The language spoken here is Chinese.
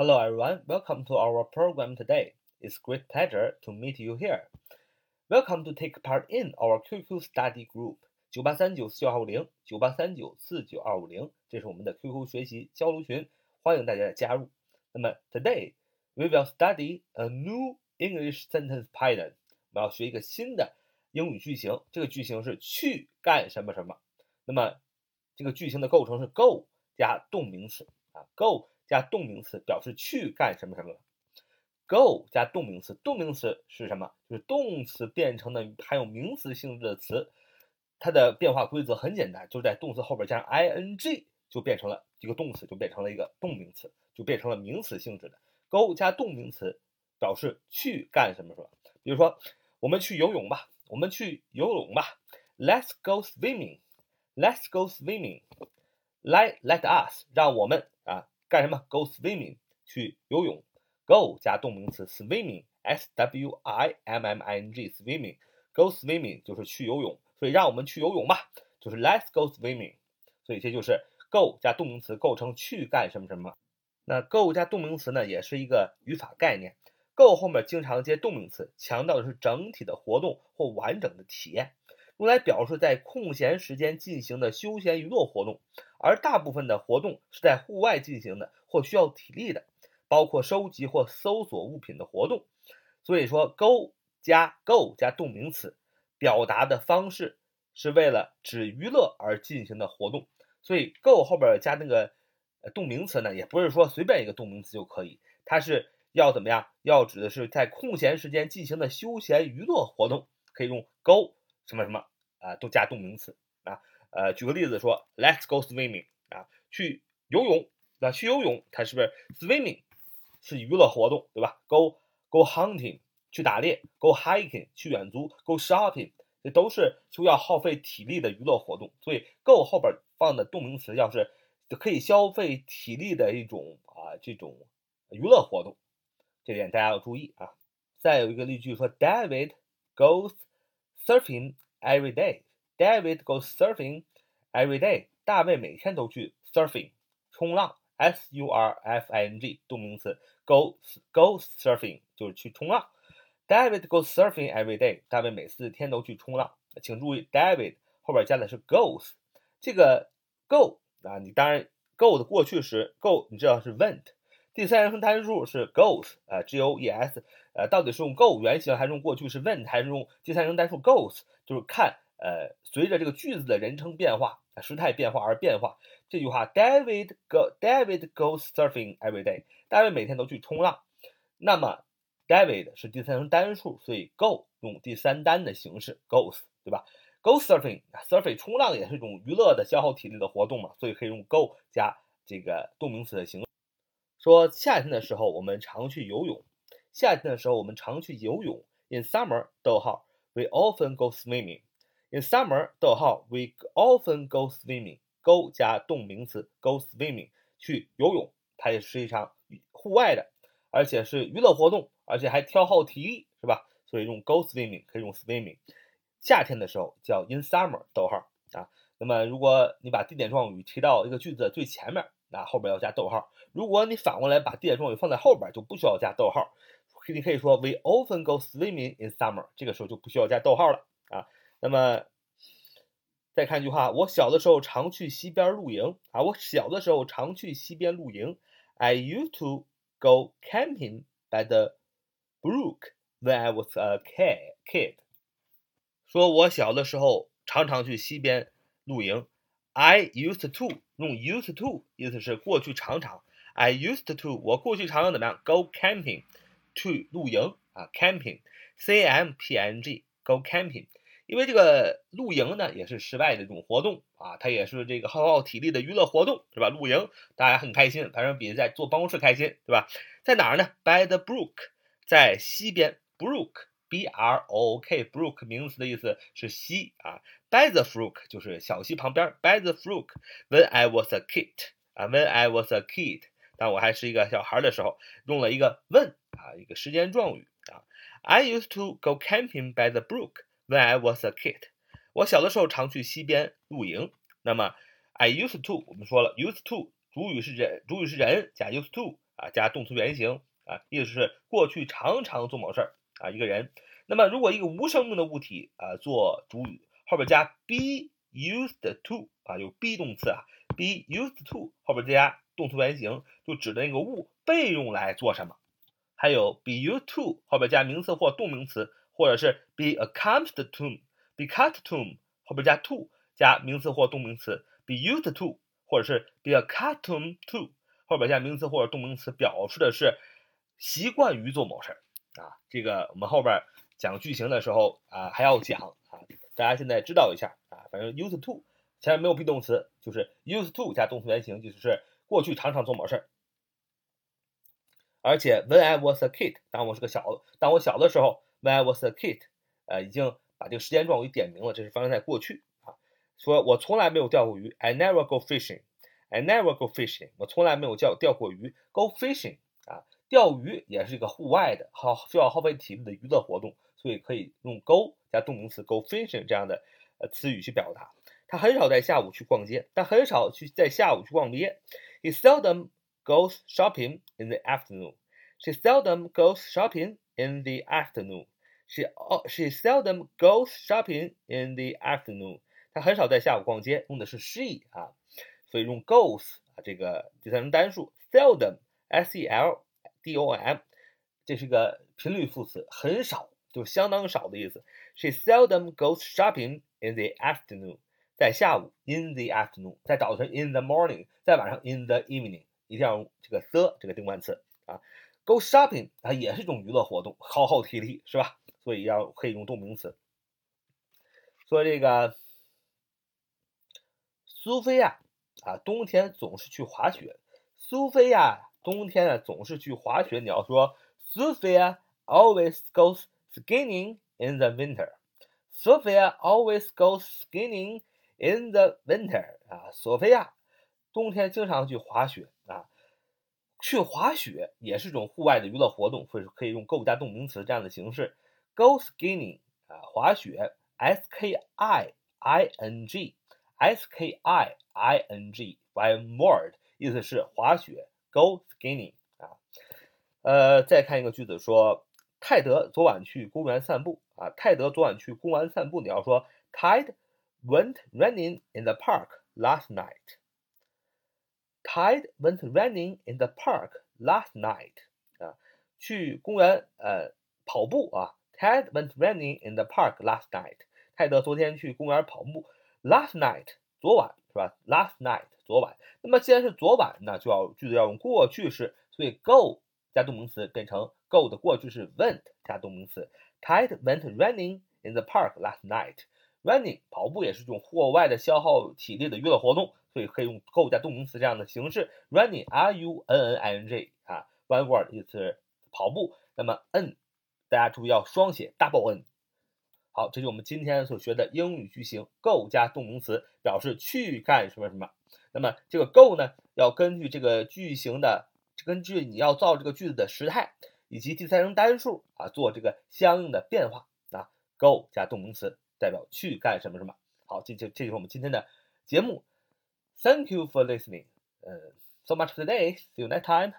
Hello everyone, welcome to our program today. It's great pleasure to meet you here. Welcome to take part in our QQ study group 九八三九四九二五零九八三九四九二五零，这是我们的 QQ 学习交流群，欢迎大家的加入。那么 today we will study a new English sentence pattern. 我要学一个新的英语句型，这个句型是去干什么什么。那么这个句型的构成是 go 加动名词啊，go 加动名词表示去干什么什么。go 加动名词，动名词是什么？就是动词变成的含有名词性质的词，它的变化规则很简单，就是在动词后边加上 ing 就变成了一个动词，就变成了一个动名词，就变成了名词性质的。go 加动名词表示去干什么什么。比如说，我们去游泳吧，我们去游泳吧，Let's go swimming。Let's go swimming. Let let us 让我们啊干什么？Go swimming 去游泳。Go 加动名词 swimming s w i m m i n g swimming go swimming 就是去游泳，所以让我们去游泳吧，就是 Let's go swimming。所以这就是 go 加动名词构成去干什么什么。那 go 加动名词呢，也是一个语法概念。go 后面经常接动名词，强调的是整体的活动或完整的体验。用来表示在空闲时间进行的休闲娱乐活动，而大部分的活动是在户外进行的或需要体力的，包括收集或搜索物品的活动。所以说，go 加 go 加动名词，表达的方式是为了指娱乐而进行的活动。所以 go 后边加那个动名词呢，也不是说随便一个动名词就可以，它是要怎么样？要指的是在空闲时间进行的休闲娱乐活动，可以用 go 什么什么。啊，都加动名词啊，呃，举个例子说，Let's go swimming 啊，去游泳，那去游泳，它是不是 swimming 是娱乐活动，对吧？Go go hunting 去打猎，Go hiking 去远足，Go shopping 这都是需要耗费体力的娱乐活动，所以 go 后边放的动名词要是可以消费体力的一种啊这种娱乐活动，这点大家要注意啊。再有一个例句说，David goes surfing。Every day, David goes surfing. Every day, 大卫每天都去 surfing 冲浪，s u r f i n g 动名词，go go surfing 就是去冲浪。David goes surfing every day. 大卫每次天都去冲浪。请注意，David 后边加的是 goes，这个 go 啊，你当然 go 的过去时 go 你知道是 went，第三人称单数是 goes 啊，g o e s，呃，到底是用 go 原形还是用过去式 went，还是用第三人称单数 goes？就是看，呃，随着这个句子的人称变化、时态变化而变化。这句话，David go David goes surfing every day。大卫每天都去冲浪。那么，David 是第三人称单数，所以 go 用第三单的形式 goes，对吧？Go surfing，surfing 冲浪也是一种娱乐的、消耗体力的活动嘛，所以可以用 go 加这个动名词的形式。说夏天的时候我们常去游泳。夏天的时候我们常去游泳。In summer，逗号。We often go swimming in summer. 逗号，We often go swimming. Go 加动名词，go swimming 去游泳，它也是一场户外的，而且是娱乐活动，而且还消耗体力，是吧？所以用 go swimming 可以用 swimming。夏天的时候叫 in summer. 逗号啊。那么如果你把地点状语提到一个句子的最前面，那后边要加逗号。如果你反过来把地点状语放在后边，就不需要加逗号。你可以说 We often go swimming in summer，这个时候就不需要加逗号了啊。那么再看一句话，我小的时候常去溪边露营啊。我小的时候常去溪边露营。I used to go camping by the brook when I was a kid。说我小的时候常常去溪边露营。I used to 用 used to 意思是过去常常。I used to 我过去常常怎么样？Go camping。去露营啊，camping，c m p n g，go camping。 因为这个露营呢，也是室外的一种活动啊，它也是这个耗耗体力的娱乐活动，是吧？露营大家很开心，反正比在坐办公室开心，对吧？在哪儿呢？By the brook，在溪边，brook，b r o o k，brook 名词的意思是溪啊。By the brook 就是小溪旁边，By the brook，when I was a kid，啊，when I was a kid。当我还是一个小孩的时候，用了一个 when 啊，一个时间状语啊。I used to go camping by the brook when I was a kid。我小的时候常去溪边露营。那么 I used to 我们说了，used to 主语是人，主语是人加 used to 啊加动词原形啊，意思是过去常常做某事儿啊一个人。那么如果一个无生命的物体啊做主语，后边加 be used to 啊有 be 动词啊，be used to 后边加动词原形，就指的那个物被用来做什么。还有 be used to 后边加名词或动名词，或者是 be accustomed to，be accustomed 后边加 to 加名词或动名词，be used to 或者是 be accustomed to 后边加名词或者动名词，表示的是习惯于做某事儿啊。这个我们后边。讲句型的时候啊，还要讲啊，大家现在知道一下啊，反正 used to 前面没有 be 动词，就是 used to 加动词原形，就是过去常常做某事儿。而且 when I was a kid，当我是个小，当我小的时候，when I was a kid，呃，已经把这个时间状语点明了，这是发生在过去啊。说我从来没有钓过鱼，I never go fishing，I never go fishing，我从来没有钓钓过鱼，go fishing 啊，钓鱼也是一个户外的耗需要耗费体力的娱乐活动。所以可以用 go 加动名词 go fishing 这样的呃词语去表达。他很少在下午去逛街，但很少去在下午去逛街。He seldom goes shopping in the afternoon. She seldom goes shopping in the afternoon. She oh she seldom goes shopping in the afternoon. 他很少在下午逛街，用的是 she 啊，所以用 goes 啊这个第三人单数 seldom s e l d o m，这是个频率副词，很少。就相当少的意思。She seldom goes shopping in the afternoon，在下午 in the afternoon，在早晨 in the morning，在晚上 in the evening，一定要用这个 the 这个定冠词啊。 Go shopping 啊，也是一种娱乐活动，耗耗体力是吧？所以要可以用动名词。说这个苏菲亚啊，冬天总是去滑雪。苏菲亚冬天啊总是去滑雪。你要说 Sophia always goes skiing in the winter. Sophia always goes skiing in the winter. 啊，索菲亚冬天经常去滑雪。去滑雪也是一种户外的娱乐活动，所以说可以用 go 加动名词这样的形式。Go skiing 啊，滑雪，s k i i n g，s k i i n g，one word，意思是滑雪，go skiing 啊。呃，再看一个句子说。泰德昨晚去公园散步啊！泰德昨晚去公园散步，你要说 Tide went running in the park last night. Tide went running in the park last night. 啊，去公园呃跑步啊！Tide went running in the park last night. 泰德昨天去公园跑步。Last night，昨晚是吧？Last night，昨晚。那么既然是昨晚，那就要句子要用过去式，所以 go 加动名词变成。Go 的过去式 went 加动名词，Tide went running in the park last night. Running 跑步也是一种户外的消耗体力的娱乐活动，所以可以用 go 加动名词这样的形式。Running R U N N I N G 啊，one word 意思跑步。那么 n 大家注意要双写 double n。好，这是我们今天所学的英语句型，go 加动名词表示去干什么什么。那么这个 go 呢，要根据这个句型的，根据你要造这个句子的时态。以及第三人单数啊，做这个相应的变化啊，go 加动名词代表去干什么什么。好，这就这就是我们今天的节目。Thank you for listening. Uh, so much for today. See you next time.